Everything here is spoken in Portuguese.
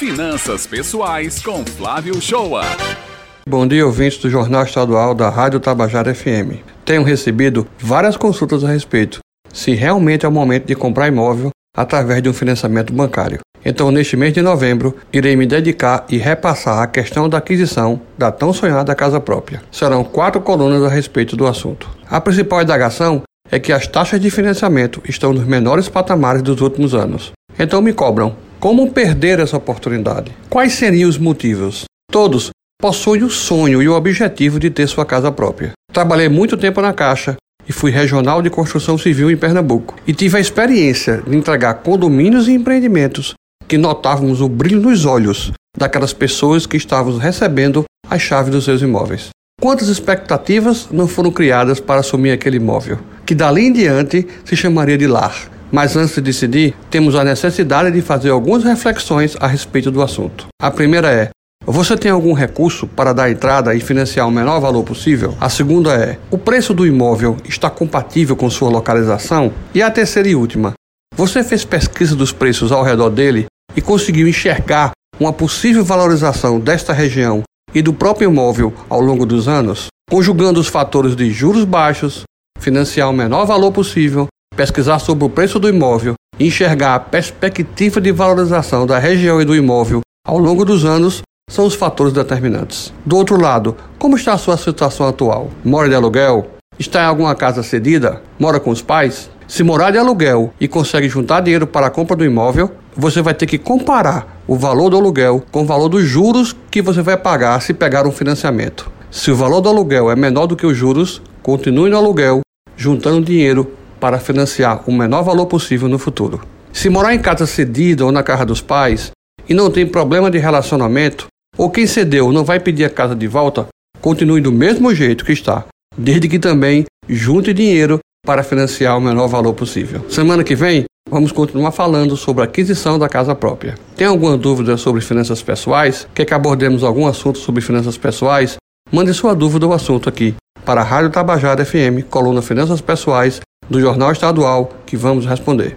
Finanças Pessoais com Flávio Shoa. Bom dia, ouvintes do Jornal Estadual da Rádio Tabajara FM. Tenho recebido várias consultas a respeito se realmente é o momento de comprar imóvel através de um financiamento bancário. Então, neste mês de novembro, irei me dedicar e repassar a questão da aquisição da tão sonhada casa própria. Serão quatro colunas a respeito do assunto. A principal indagação é que as taxas de financiamento estão nos menores patamares dos últimos anos. Então me cobram: como perder essa oportunidade? Quais seriam os motivos? Todos possuem o sonho e o objetivo de ter sua casa própria. Trabalhei muito tempo na Caixa e fui regional de construção civil em Pernambuco. E tive a experiência de entregar condomínios e empreendimentos que notávamos o brilho nos olhos daquelas pessoas que estavam recebendo as chaves dos seus imóveis. Quantas expectativas não foram criadas para assumir aquele imóvel, que dali em diante se chamaria de lar? Mas antes de decidir, temos a necessidade de fazer algumas reflexões a respeito do assunto. A primeira é: você tem algum recurso para dar entrada e financiar o menor valor possível? A segunda é: o preço do imóvel está compatível com sua localização? E a terceira e última: você fez pesquisa dos preços ao redor dele e conseguiu enxergar uma possível valorização desta região e do próprio imóvel ao longo dos anos? Conjugando os fatores de juros baixos, financiar o menor valor possível, pesquisar sobre o preço do imóvel e enxergar a perspectiva de valorização da região e do imóvel ao longo dos anos são os fatores determinantes. Do outro lado, como está a sua situação atual? Mora de aluguel? Está em alguma casa cedida? Mora com os pais? Se morar de aluguel e consegue juntar dinheiro para a compra do imóvel, você vai ter que comparar o valor do aluguel com o valor dos juros que você vai pagar se pegar um financiamento. Se o valor do aluguel é menor do que os juros, continue no aluguel, juntando dinheiro para financiar o menor valor possível no futuro. Se morar em casa cedida ou na casa dos pais e não tem problema de relacionamento, ou quem cedeu não vai pedir a casa de volta, continue do mesmo jeito que está, desde que também junte dinheiro para financiar o menor valor possível. Semana que vem, vamos continuar falando sobre a aquisição da casa própria. Tem alguma dúvida sobre finanças pessoais? Quer que abordemos algum assunto sobre finanças pessoais? Mande sua dúvida ou assunto aqui para a Rádio Tabajara FM, coluna Finanças Pessoais, do Jornal Estadual, que vamos responder.